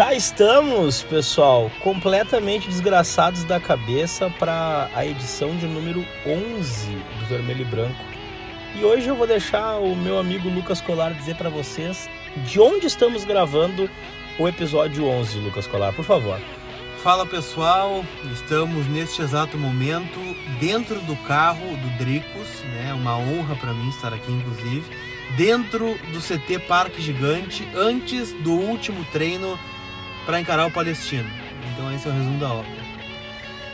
Cá estamos, pessoal, completamente desgraçados da cabeça para a edição de número 11 do Vermelho e Branco. E hoje eu vou deixar o meu amigo Lucas Colar dizer para vocês de onde estamos gravando o episódio 11, Lucas Colar, por favor. Fala pessoal, estamos neste exato momento dentro do carro do Dricos, né? Uma honra para mim estar aqui, inclusive, dentro do CT Parque Gigante, antes do último treino para encarar o Palestino. Então esse é o resumo da obra.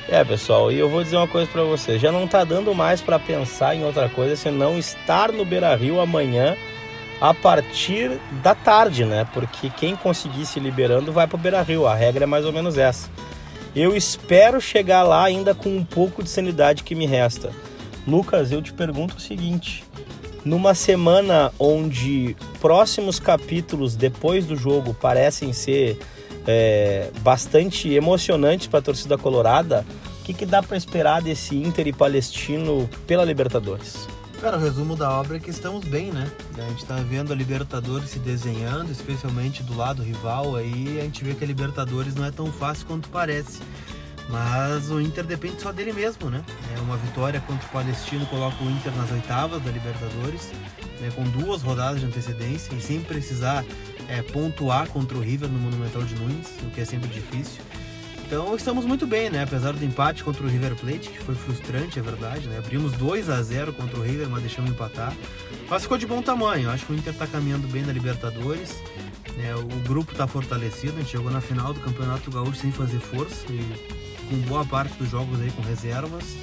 É, pessoal, e eu vou dizer uma coisa para vocês, já não tá dando mais para pensar em outra coisa senão estar no Beira-Rio amanhã a partir da tarde, né? Porque quem conseguir se liberando vai pro Beira-Rio, a regra é mais ou menos essa. Eu espero chegar lá ainda com um pouco de sanidade que me resta. Lucas, eu te pergunto o seguinte: numa semana onde próximos capítulos depois do jogo parecem ser é, bastante emocionantes para a torcida colorada. O que, que dá para esperar desse Inter e Palestino pela Libertadores? Cara, o resumo da obra é que estamos bem, né? A gente está vendo a Libertadores se desenhando, especialmente do lado rival aí, a gente vê que a Libertadores não é tão fácil quanto parece. Mas o Inter depende só dele mesmo, né? É uma vitória contra o Palestino coloca o Inter nas oitavas da Libertadores, né? com duas rodadas de antecedência e sem precisar é, pontuar contra o River no Monumental de Nunes, o que é sempre difícil. Então estamos muito bem, né? Apesar do empate contra o River Plate, que foi frustrante, é verdade, né? Abrimos 2 a 0 contra o River, mas deixamos empatar. Mas ficou de bom tamanho. Acho que o Inter está caminhando bem na Libertadores. Né? O grupo está fortalecido. A gente chegou na final do Campeonato Gaúcho sem fazer força e com boa parte dos jogos aí com reservas.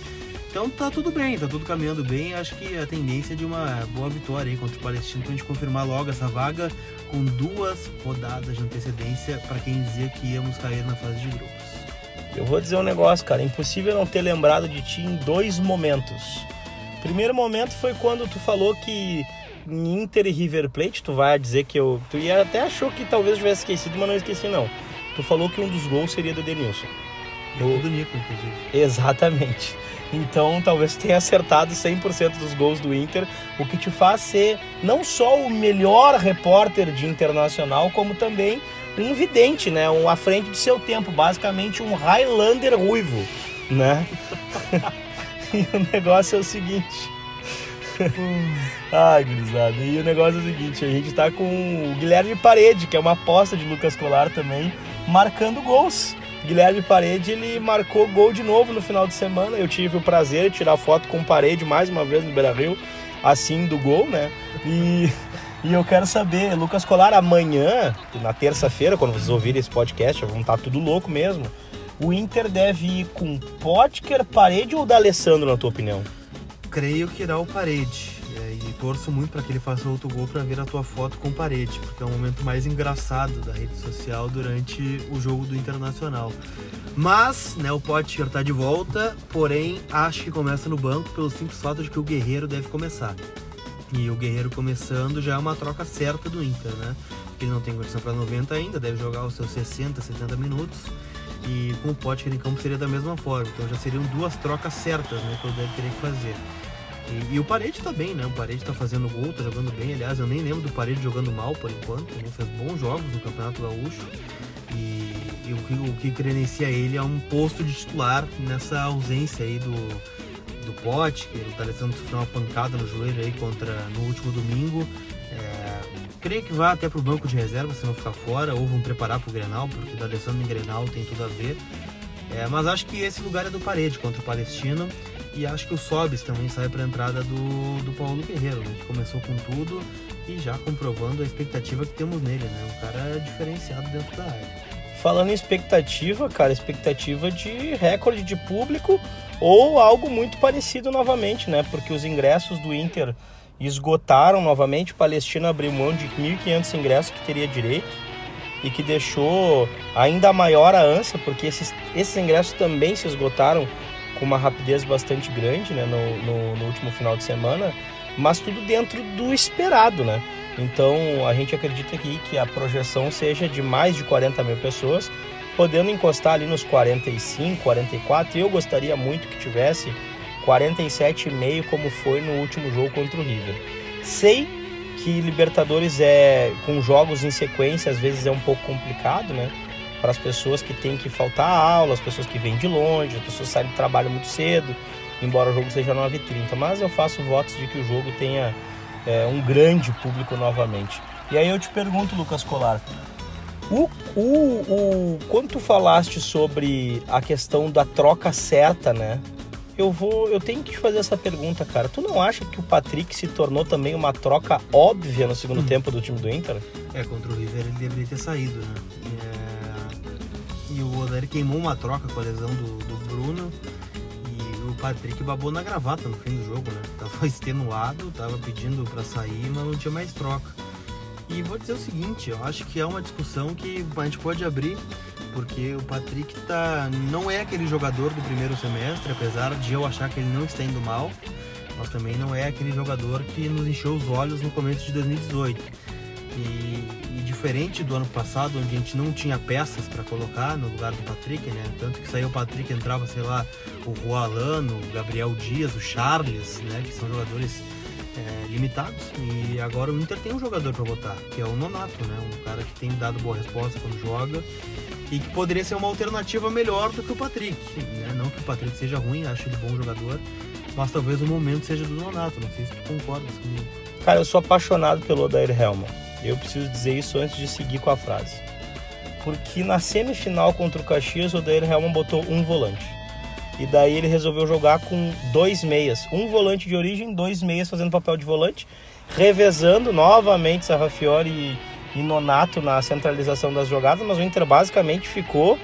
Então tá tudo bem, tá tudo caminhando bem. Acho que a tendência é de uma boa vitória aí contra o Palestino pra gente confirmar logo essa vaga com duas rodadas de antecedência para quem dizia que íamos cair na fase de grupos. Eu vou dizer um negócio, cara, é impossível não ter lembrado de ti em dois momentos. Primeiro momento foi quando tu falou que em Inter e River Plate, tu vai dizer que eu. Tu ia até achou que talvez eu tivesse esquecido, mas não esqueci não. Tu falou que um dos gols seria do Denilson. Eu... Do Nico, inclusive. Exatamente. Então, talvez tenha acertado 100% dos gols do Inter, o que te faz ser não só o melhor repórter de internacional, como também um vidente, né? Um à frente do seu tempo, basicamente um Highlander ruivo, né? e o negócio é o seguinte. Ai, gurizada. E o negócio é o seguinte, a gente tá com o Guilherme Parede, que é uma aposta de Lucas Colar também, marcando gols. Guilherme Parede, ele marcou gol de novo no final de semana. Eu tive o prazer de tirar foto com o Parede mais uma vez no Beira-Rio, assim do gol, né? E, e eu quero saber, Lucas Colar, amanhã, na terça-feira, quando vocês ouvirem esse podcast, vão estar tudo louco mesmo. O Inter deve ir com Potker, Parede ou D'Alessandro, na tua opinião? Creio que irá o Parede torço muito para que ele faça outro gol para ver a tua foto com parede, porque é o momento mais engraçado da rede social durante o jogo do Internacional. Mas, né, o Potker tá de volta, porém acho que começa no banco pelo simples fato de que o Guerreiro deve começar. E o Guerreiro começando já é uma troca certa do Inter, né? Ele não tem condição para 90 ainda, deve jogar os seus 60, 70 minutos. E com o Potker em campo seria da mesma forma. Então já seriam duas trocas certas, né, que eu deve ter que fazer. E, e, o Parede tá bem, né? O Parede tá fazendo gol, tá jogando bem. Aliás, eu nem lembro do Parede jogando mal por enquanto. Ele fez bons jogos no Campeonato Gaúcho. E, e o, que, o que credencia ele é um posto de titular nessa ausência aí do, do Pote, que ele tá deixando sofrer uma pancada no joelho aí contra no último domingo. É, creio que vai até pro banco de reserva se não ficar fora, ou vão preparar pro Grenal, porque da Alessandro em Grenal tem tudo a ver. É, mas acho que esse lugar é do Parede contra o Palestino. E acho que o Sobis também sai para a entrada do, do Paulo Guerreiro, né? que começou com tudo e já comprovando a expectativa que temos nele, né? Um cara diferenciado dentro da área. Falando em expectativa, cara, expectativa de recorde de público ou algo muito parecido novamente, né? Porque os ingressos do Inter esgotaram novamente, o Palestina abriu mão de 1.500 ingressos que teria direito e que deixou ainda maior a ânsia, porque esses, esses ingressos também se esgotaram com uma rapidez bastante grande né, no, no, no, último final de semana, mas tudo dentro do esperado, né? Então a gente acredita aqui que a projeção seja de mais de 40 mil pessoas, podendo encostar ali nos 45, 44. Eu gostaria muito que tivesse 47,5 como foi no último jogo contra o River. Sei que Libertadores é com jogos em sequência às vezes é um pouco complicado, né? Para as pessoas que têm que faltar aula, as pessoas que vêm de longe, as pessoas saem do trabalho muito cedo, embora o jogo seja 9h30. Mas eu faço votos de que o jogo tenha é, um grande público novamente. E aí eu te pergunto, Lucas Colar, o, o, o, quando tu falaste sobre a questão da troca certa, né? Eu vou, eu tenho que te fazer essa pergunta, cara. Tu não acha que o Patrick se tornou também uma troca óbvia no segundo hum. tempo do time do Inter? É, contra o River ele deveria ter saído, né? É... E o Odair queimou uma troca com a lesão do, do Bruno e o Patrick babou na gravata no fim do jogo, né? Tava extenuado, tava pedindo para sair, mas não tinha mais troca. E vou dizer o seguinte, eu acho que é uma discussão que a gente pode abrir, porque o Patrick tá, não é aquele jogador do primeiro semestre, apesar de eu achar que ele não está indo mal, mas também não é aquele jogador que nos encheu os olhos no começo de 2018. E, e diferente do ano passado, onde a gente não tinha peças para colocar no lugar do Patrick, né? Tanto que saiu o Patrick, entrava, sei lá, o Juan o Gabriel Dias, o Charles, né? Que são jogadores é, limitados e agora o Inter tem um jogador para botar, que é o Nonato, né? Um cara que tem dado boa resposta quando joga e que poderia ser uma alternativa melhor do que o Patrick. Né? Não que o Patrick seja ruim, acho ele bom jogador, mas talvez o momento seja do Nonato. Não sei se tu concordas comigo. Cara, eu sou apaixonado pelo Odair Helman. Eu preciso dizer isso antes de seguir com a frase. Porque na semifinal contra o Caxias, o Odair Helman botou um volante. E daí ele resolveu jogar com dois meias. Um volante de origem, dois meias fazendo papel de volante, revezando novamente Sarrafiori e, Nonato na centralização das jogadas, mas o Inter basicamente ficou.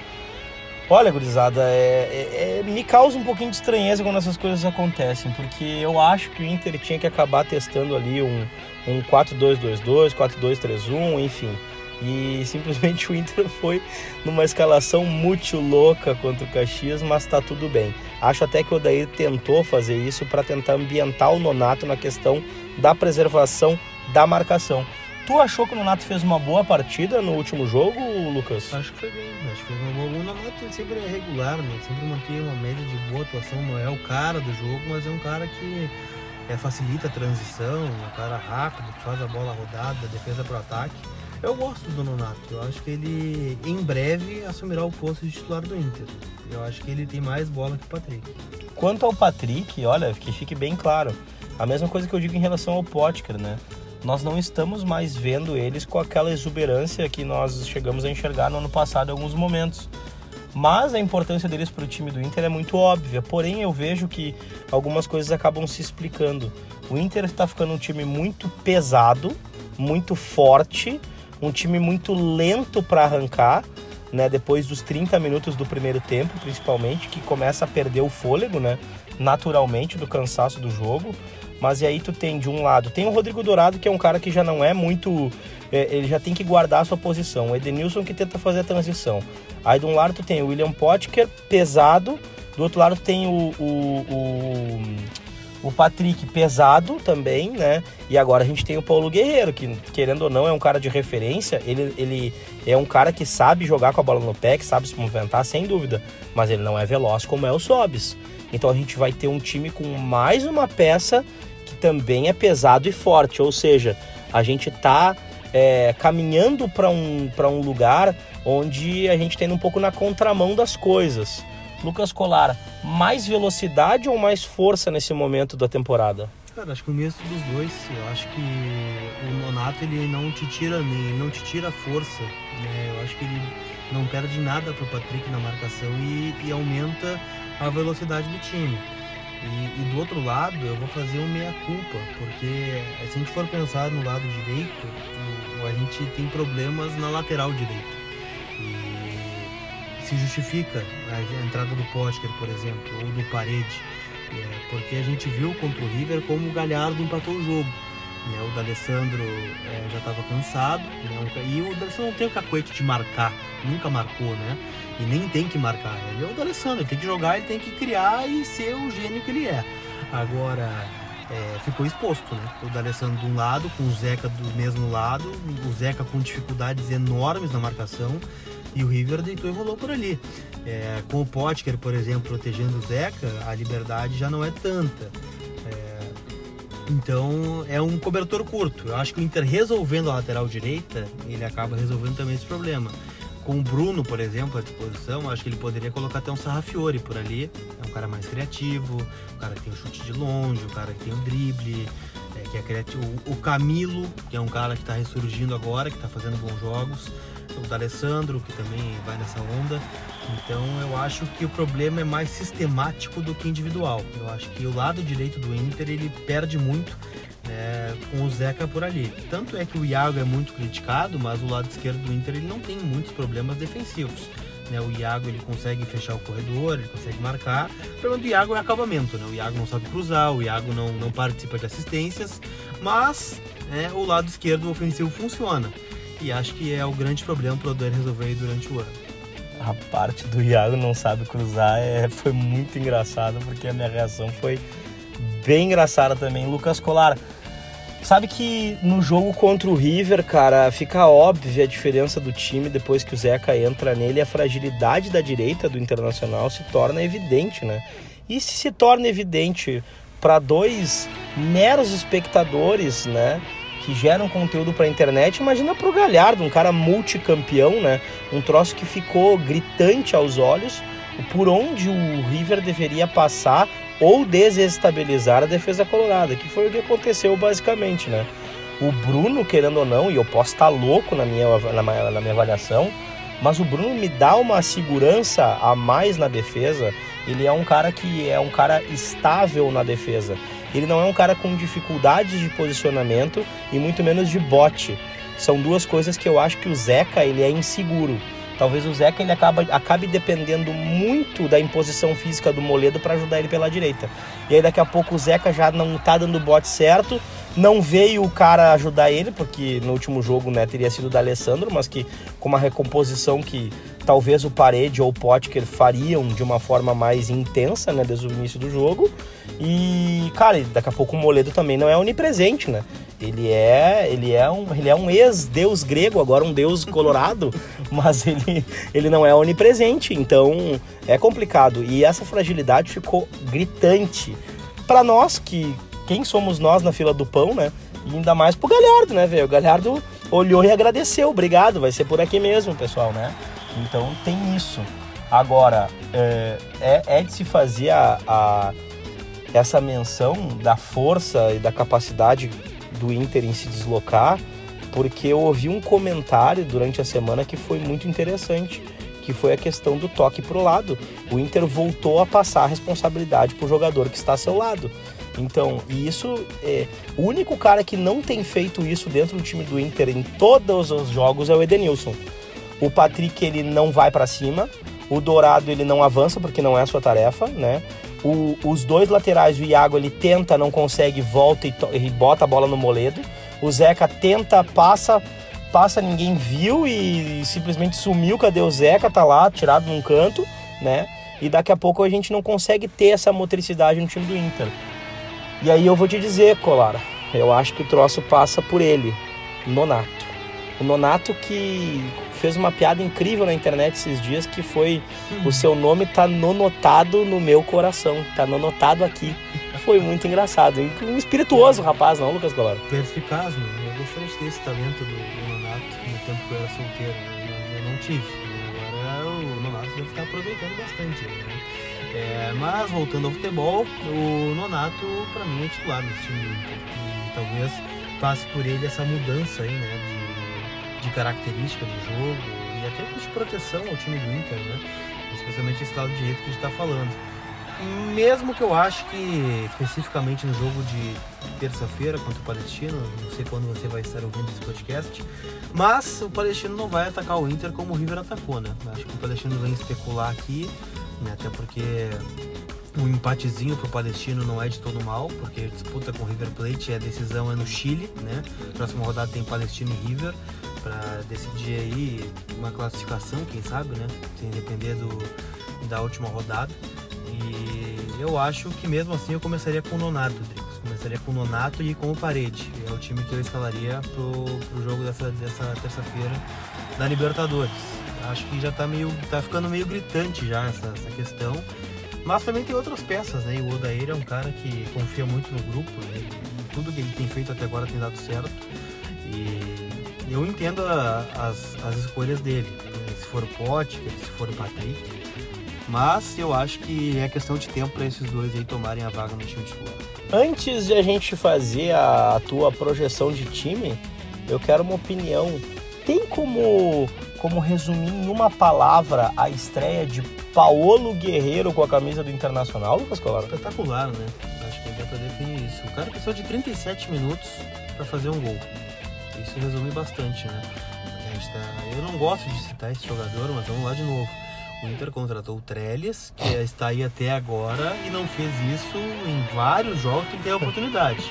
Olha, gurizada, é, é, é, me causa um pouquinho de estranheza quando essas coisas acontecem, porque eu acho que o Inter tinha que acabar testando ali um, um 4-2-2-2, 4-2-3-1, enfim e simplesmente o Inter foi numa escalação muito louca contra o Caxias, mas tá tudo bem. Acho até que o Odair tentou fazer isso para tentar ambientar o Nonato na questão da preservação da marcação. Tu achou que o Nonato fez uma boa partida no último jogo, Lucas? Acho que foi bem, acho que fez uma boa. O Nonato sempre é regular, né? sempre mantém uma média de boa atuação, não é o cara do jogo, mas é um cara que é, facilita a transição, um cara rápido, que faz a bola rodada, defesa para o ataque. Eu gosto do Nonato. Eu acho que ele em breve assumirá o posto de titular do Inter. Eu acho que ele tem mais bola que o Patrick. Quanto ao Patrick, olha, que fique bem claro. A mesma coisa que eu digo em relação ao Potker, né? Nós não estamos mais vendo eles com aquela exuberância que nós chegamos a enxergar no ano passado em alguns momentos. Mas a importância deles para o time do Inter é muito óbvia. Porém, eu vejo que algumas coisas acabam se explicando. O Inter está ficando um time muito pesado, muito forte, um time muito lento para arrancar, né? Depois dos 30 minutos do primeiro tempo, principalmente, que começa a perder o fôlego, né? Naturalmente, do cansaço do jogo. Mas e aí tu tem de um lado, tem o Rodrigo Dourado, que é um cara que já não é muito. É, ele já tem que guardar a sua posição. O Edenilson que tenta fazer a transição. Aí de um lado tu tem o William Potker, pesado. Do outro lado tem o, o, o o Patrick pesado também, né? E agora a gente tem o Paulo Guerreiro, que querendo ou não é um cara de referência. Ele, ele é um cara que sabe jogar com a bola no pé, que sabe se movimentar, sem dúvida. Mas ele não é veloz como é o Sobis. Então a gente vai ter um time com mais uma peça também é pesado e forte. Ou seja, a gente tá é, caminhando para um, um lugar onde a gente tem um pouco na contramão das coisas. Lucas Colar, mais velocidade ou mais força nesse momento da temporada? Cara, acho que o mesmo dos dois. Eu acho que o Nonato ele não te tira nem não te tira força. Né? Eu acho que ele não perde nada pro Patrick na marcação e, e aumenta a velocidade do time. E, e, do outro lado, eu vou fazer um meia-culpa, porque se a gente for pensar no lado direito, a gente tem problemas na lateral direita se justifica a entrada do Potker, por exemplo, ou do Parede, é, porque a gente viu contra o River como o Galhardo empatou o jogo. Né? O D'Alessandro é, já estava cansado, né? e o D'Alessandro não tem o cacuete de marcar, nunca marcou, né? E nem tem que marcar. Ele é o D'Alessandro, ele tem que jogar, ele tem que criar e ser o gênio que ele é. Agora, é, ficou exposto, né? O D'Alessandro de um lado, com o Zeca do mesmo lado, o Zeca com dificuldades enormes na marcação, e o River deitou e rolou por ali. É, com o Potker, por exemplo, protegendo o Zeca, a liberdade já não é tanta. É, então é um cobertor curto. Eu acho que o Inter resolvendo a lateral direita, ele acaba resolvendo também esse problema. Com o Bruno, por exemplo, à disposição, acho que ele poderia colocar até um Sarrafiore por ali. É um cara mais criativo, um cara que tem o chute de longe, um cara que tem o drible, é, que é criativo. O Camilo, que é um cara que está ressurgindo agora, que está fazendo bons jogos. O D'Alessandro, que também vai nessa onda. Então eu acho que o problema é mais sistemático do que individual. Eu acho que o lado direito do Inter ele perde muito é, com o Zeca por ali. Tanto é que o Iago é muito criticado, mas o lado esquerdo do Inter ele não tem muitos problemas defensivos. Né? O Iago ele consegue fechar o corredor, ele consegue marcar. O problema do Iago é acabamento, né? O Iago não sabe cruzar, o Iago não, não participa de assistências, mas né, o lado esquerdo ofensivo funciona. E acho que é o grande problema para o Odair resolver durante o ano. A parte do Iago não sabe cruzar é, foi muito engraçada, porque a minha reação foi bem engraçada também. Lucas Colar, Sabe que no jogo contra o River, cara, fica óbvia a diferença do time depois que o Zeca entra nele, a fragilidade da direita do Internacional se torna evidente, né? E se se torna evidente para dois meros espectadores, né? Que geram conteúdo para a internet, imagina para o Galhardo, um cara multicampeão, né? Um troço que ficou gritante aos olhos, por onde o River deveria passar ou desestabilizar a defesa colorada, que foi o que aconteceu basicamente, né? O Bruno, querendo ou não, e eu posso estar louco na minha, na minha, na minha avaliação, mas o Bruno me dá uma segurança a mais na defesa. Ele é um cara que é um cara estável na defesa. Ele não é um cara com dificuldades de posicionamento e muito menos de bote. São duas coisas que eu acho que o Zeca ele é inseguro. Talvez o Zeca ele acabe dependendo muito da imposição física do Moledo para ajudar ele pela direita. E aí daqui a pouco o Zeca já não tá dando o bote certo, não veio o cara ajudar ele, porque no último jogo né, teria sido o da Alessandro, mas que com uma recomposição que talvez o Parede ou o Potker fariam de uma forma mais intensa, né, desde o início do jogo. E, cara, daqui a pouco o Moledo também não é onipresente, né? Ele é, ele é um, ele é um ex-deus grego, agora um deus colorado, mas ele, ele não é onipresente, então é complicado. E essa fragilidade ficou gritante para nós que quem somos nós na fila do pão, né? E ainda mais pro Galhardo, né, velho? O Galhardo olhou e agradeceu, obrigado, vai ser por aqui mesmo, pessoal, né? Então tem isso. Agora, é, é, é de se fazer a, a, essa menção da força e da capacidade do Inter em se deslocar, porque eu ouvi um comentário durante a semana que foi muito interessante, que foi a questão do toque para o lado. O Inter voltou a passar a responsabilidade para o jogador que está ao seu lado. Então, e isso é o único cara que não tem feito isso dentro do time do Inter em todos os jogos é o Edenilson. O Patrick ele não vai para cima, o Dourado ele não avança porque não é a sua tarefa, né? O, os dois laterais, o Iago, ele tenta, não consegue, volta e, e, bota a bola no moledo. O Zeca tenta, passa, passa, ninguém viu e, simplesmente sumiu. Cadê o Zeca? Tá lá, tirado num canto, né? E daqui a pouco a gente não consegue ter essa motricidade no time do Inter. E aí eu vou te dizer, Colara, eu acho que o troço passa por ele, Nonato. O Nonato que fez uma piada incrível na internet esses dias que foi hum. o seu nome tá nonotado no meu coração, tá nonotado aqui. Foi muito engraçado. Um espirituoso rapaz, não, Lucas Golaro? Perspicaz, né? Eu gostaria de ter esse talento do, do Nonato no tempo que eu era solteiro, né? eu não tive. Agora o Nonato deve estar aproveitando bastante, né? É, mas voltando ao futebol, o Nonato para mim é titular nesse time e talvez passe por ele essa mudança aí, né? De característica do jogo e até de proteção ao time do Inter, né? Especialmente esse lado direito que a gente está falando. Mesmo que eu acho que especificamente no jogo de terça-feira contra o Palestino, não sei quando você vai estar ouvindo esse podcast, mas o Palestino não vai atacar o Inter como o River atacou, né? Acho que o Palestino vem especular aqui, né? até porque um empatezinho pro Palestino não é de todo mal, porque disputa com o River Plate a decisão é no Chile, né? Próxima rodada tem Palestino e River para decidir aí uma classificação, quem sabe, né? Sem depender do, da última rodada. E eu acho que mesmo assim eu começaria com o Nonato, Dricos. Começaria com o Nonato e com o Parede. É o time que eu escalaria pro, pro jogo dessa, dessa terça-feira da Libertadores. Acho que já tá meio. tá ficando meio gritante já essa, essa questão. Mas também tem outras peças, né? O Odair é um cara que confia muito no grupo, né? tudo que ele tem feito até agora tem dado certo. E eu entendo a, as, as escolhas dele. se for Potker, se for Patrick. Mas eu acho que é questão de tempo para esses dois aí tomarem a vaga no time titular. Antes de a gente fazer a tua projeção de time, eu quero uma opinião. Tem como, como resumir em uma palavra a estreia de Paolo Guerreiro com a camisa do Internacional, Lucas Colar? Espetacular, né? Acho que dá pra definir isso. O cara precisou de 37 minutos para fazer um gol. Isso resume bastante, né? Tá... Eu não gosto de citar esse jogador, mas vamos lá de novo. O Inter contratou o Trellis, que está aí até agora e não fez isso em vários jogos que tem a oportunidade.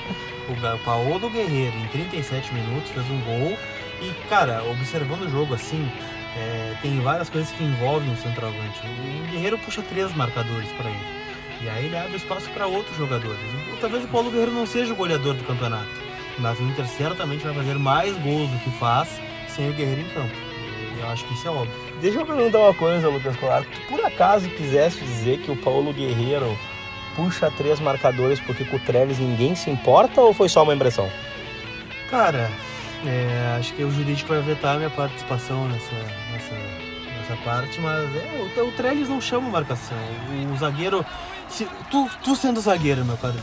O Paulo Guerreiro, em 37 minutos, fez um gol. E, cara, observando o jogo assim, é, tem várias coisas que envolvem o centroavante. O Guerreiro puxa três marcadores para ele. E aí ele abre espaço para outros jogadores. Talvez o Paulo Guerreiro não seja o goleador do campeonato, mas o Inter certamente vai fazer mais gols do que faz sem o Guerreiro em campo. Eu acho que isso é óbvio. Deixa eu perguntar uma coisa, Lucas Colar. Tu por acaso quisesse dizer que o Paulo Guerreiro puxa três marcadores porque com o Treves ninguém se importa ou foi só uma impressão? Cara, é, acho que o jurídico vai vetar a minha participação nessa, nessa, nessa parte, mas é, o, o Trellis não chama marcação. O, o zagueiro. Se, tu, tu sendo zagueiro, meu quadro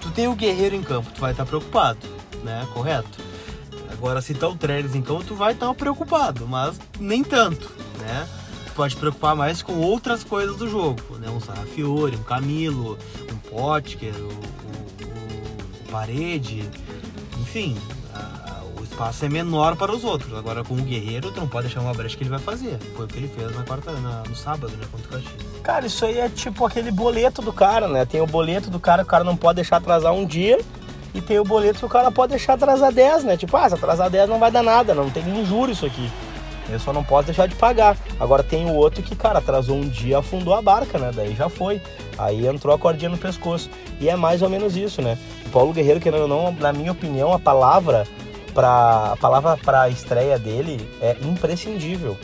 tu tem o guerreiro em campo, tu vai estar preocupado, né? Correto? Agora, se tá o Trellis campo, tu vai estar preocupado, mas nem tanto, né? Tu pode preocupar mais com outras coisas do jogo, né? Um Sarrafiore, um Camilo, um Potker, o, o, o Parede, enfim, espaço é menor para os outros. Agora com o Guerreiro, tu não pode deixar uma brecha que ele vai fazer. Foi o que ele fez na quarta, na, no sábado, né, contra o Caxias. Cara, isso aí é tipo aquele boleto do cara, né? Tem o boleto do cara, o cara não pode deixar atrasar um dia. E tem o boleto que o cara pode deixar atrasar 10, né? Tipo, ah, se atrasar 10 não vai dar nada, não tem nenhum juro isso aqui. Eu só não posso deixar de pagar. Agora tem o outro que, cara, atrasou um dia, afundou a barca, né? Daí já foi. Aí entrou a cordinha no pescoço. E é mais ou menos isso, né? O Paulo Guerreiro, ou não, na minha opinião, a palavra para a palavra para estreia dele é imprescindível.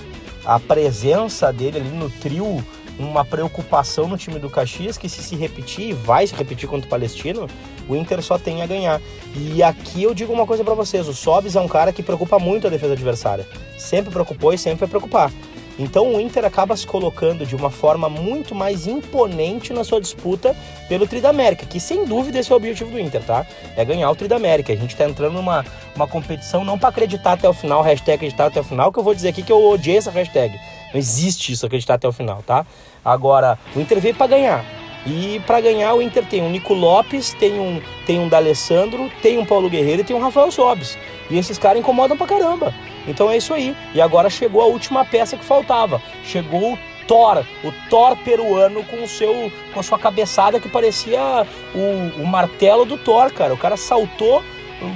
A presença dele ali no trio, uma preocupação no time do Caxias que se se repetir e vai se repetir contra o Palestino, o Inter só tem a ganhar. E aqui eu digo uma coisa para vocês, o Sobis é um cara que preocupa muito a defesa adversária. Sempre preocupou e sempre vai preocupar. Então o Inter acaba se colocando de uma forma muito mais imponente na sua disputa pelo Tri da América, que sem dúvida esse é o objetivo do Inter, tá? É ganhar o Tri da América. A gente tá entrando numa uma competição não para acreditar até o final, hashtag acreditar até o final, que eu vou dizer aqui que eu odiei essa hashtag. Não existe isso, acreditar até o final, tá? Agora, o Inter veio para ganhar. E para ganhar o Inter tem um Nico Lopes, tem um tem um D'Alessandro, tem um Paulo Guerreiro e tem um Rafael Sobis. E esses caras incomodam pra caramba. Então é isso aí. E agora chegou a última peça que faltava. Chegou o Thor, o Thor peruano com o seu com a sua cabeçada que parecia o, o martelo do Thor, cara. O cara saltou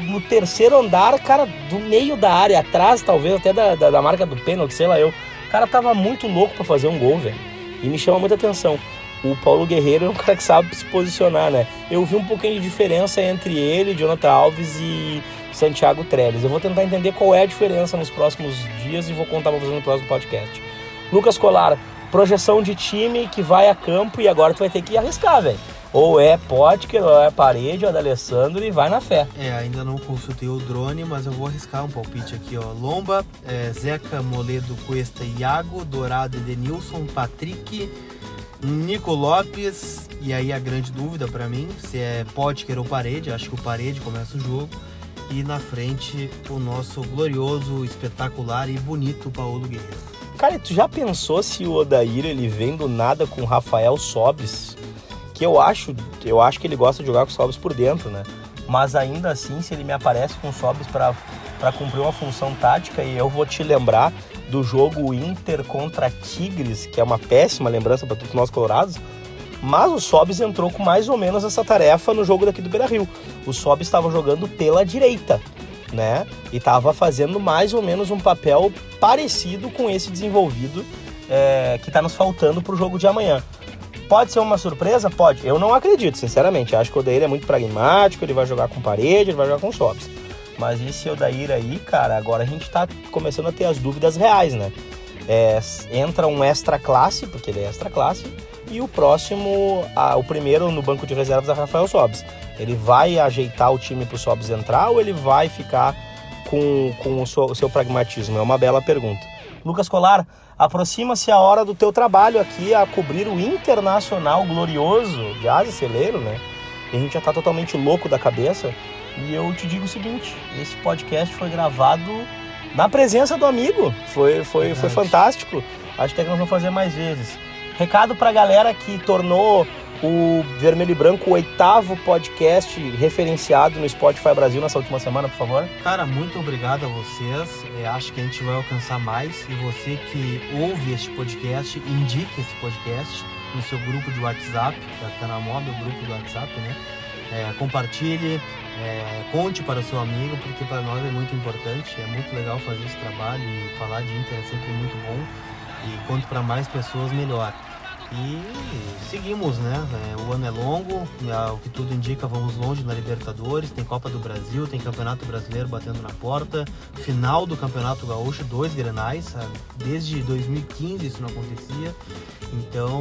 no terceiro andar, cara, do meio da área, atrás talvez até da, da, da marca do pênalti, sei lá eu. O cara tava muito louco para fazer um gol, velho. E me chama muita atenção. O Paulo Guerreiro é um cara que sabe se posicionar, né? Eu vi um pouquinho de diferença entre ele, Jonathan Alves e Santiago Trellis. Eu vou tentar entender qual é a diferença nos próximos dias e vou contar pra vocês no próximo podcast. Lucas Colar, projeção de time que vai a campo e agora tu vai ter que arriscar, velho. Ou é Potker, ou é Parede, ou é da Alessandro e vai na fé. É, ainda não consultei o drone, mas eu vou arriscar um palpite aqui, ó. Lomba, é, Zeca, Moledo, Cuesta, Iago, Dourado, Edenilson, Patrick, Nico Lopes, e aí a grande dúvida para mim, se é Potker ou Parede, acho que o Parede começa o jogo e na frente o nosso glorioso, espetacular e bonito Paulo Guerreiro. Cara, tu já pensou se o Odair ele vem do nada com o Rafael Sobis? Que eu acho, eu acho que ele gosta de jogar com o Sobis por dentro, né? Mas ainda assim, se ele me aparece com o Sobis para cumprir uma função tática, e eu vou te lembrar do jogo Inter contra Tigres, que é uma péssima lembrança para todos nós colorados, mas o Sobis entrou com mais ou menos essa tarefa no jogo daqui do Beira Rio. O Sobis estava jogando pela direita, né? E estava fazendo mais ou menos um papel parecido com esse desenvolvido é, que está nos faltando para o jogo de amanhã. Pode ser uma surpresa? Pode. Eu não acredito, sinceramente. Acho que o Odair é muito pragmático, ele vai jogar com parede, ele vai jogar com Sobis. Mas esse Odair aí, cara, agora a gente está começando a ter as dúvidas reais, né? É, entra um extra classe, porque ele é extra classe, e o próximo, a, o primeiro no banco de reservas é Rafael Sobes. Ele vai ajeitar o time para o Sobes entrar ou ele vai ficar com, com o, seu, o seu pragmatismo? É uma bela pergunta. Lucas Colar, aproxima-se a hora do teu trabalho aqui a cobrir o internacional glorioso de Asa Celeiro, né? E a gente já tá totalmente louco da cabeça. E eu te digo o seguinte: esse podcast foi gravado na presença do amigo. Foi, foi, foi fantástico. Acho que nós vamos fazer mais vezes. Recado pra galera que tornou o Vermelho e Branco o oitavo podcast referenciado no Spotify Brasil nessa última semana, por favor. Cara, muito obrigado a vocês. Eu acho que a gente vai alcançar mais. E você que ouve este podcast, indique esse podcast no seu grupo de WhatsApp, já que tá na moda o grupo do WhatsApp, né? É, compartilhe, é, conte para o seu amigo, porque para nós é muito importante, é muito legal fazer esse trabalho e falar de Inter é sempre muito bom. E quanto para mais pessoas, melhor. E seguimos, né? É, o ano é longo, o que tudo indica, vamos longe na Libertadores, tem Copa do Brasil, tem Campeonato Brasileiro batendo na porta, final do Campeonato Gaúcho, dois grenais, sabe? desde 2015 isso não acontecia. Então,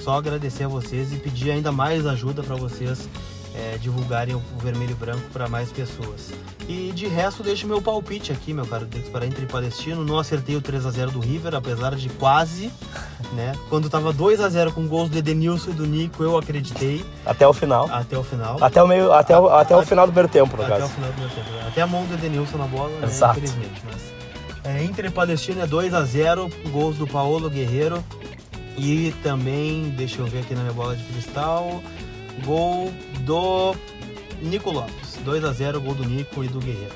só agradecer a vocês e pedir ainda mais ajuda para vocês é, divulgarem o vermelho e branco para mais pessoas. E de resto, deixo meu palpite aqui, meu caro Dex, para Inter e Palestino. Não acertei o 3 a 0 do River, apesar de quase, né? Quando tava 2 a 0 com gols do Edenilson e do Nico, eu acreditei. Até o final. Até o final. Até o meio, até o, até a, o final do primeiro tempo, no até caso. Até o final do primeiro tempo. Até a mão do Edenilson na bola, né? Exato. infelizmente. Mas... É, Inter Palestino é 2 a 0 gols do Paulo Guerreiro. E também, deixa eu ver aqui na minha bola de cristal, gol do Nico Lopes. 2 a 0 gol do Nico e do Guerreiro.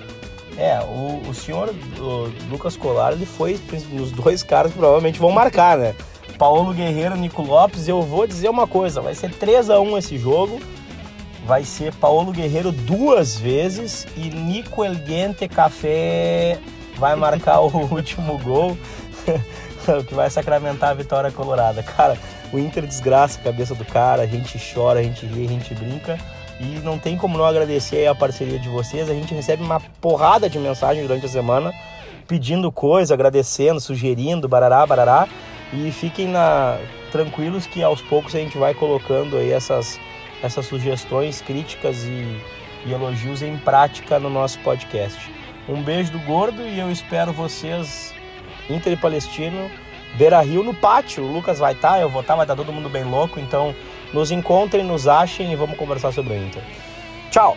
É, o, o senhor o Lucas Colar, ele foi nos dois caras que provavelmente vão marcar, né? Paulo Guerreiro, Nico Lopes, eu vou dizer uma coisa, vai ser 3 a 1 esse jogo. Vai ser Paulo Guerreiro duas vezes e Nico Elguente Café vai marcar o último gol. o que vai sacramentar a vitória colorada. Cara, o Inter desgraça a cabeça do cara, a gente chora, a gente ri, a gente brinca. E não tem como não agradecer a parceria de vocês. A gente recebe uma porrada de mensagens durante a semana pedindo coisa, agradecendo, sugerindo, barará, barará. E fiquem na... tranquilos que aos poucos a gente vai colocando aí essas, essas sugestões, críticas e, e elogios em prática no nosso podcast. Um beijo do gordo e eu espero vocês Inter e Palestino, Beira Rio no pátio. O Lucas vai estar, tá, eu vou estar, tá, vai estar tá todo mundo bem louco. Então nos encontrem, nos achem e vamos conversar sobre o Inter. Tchau!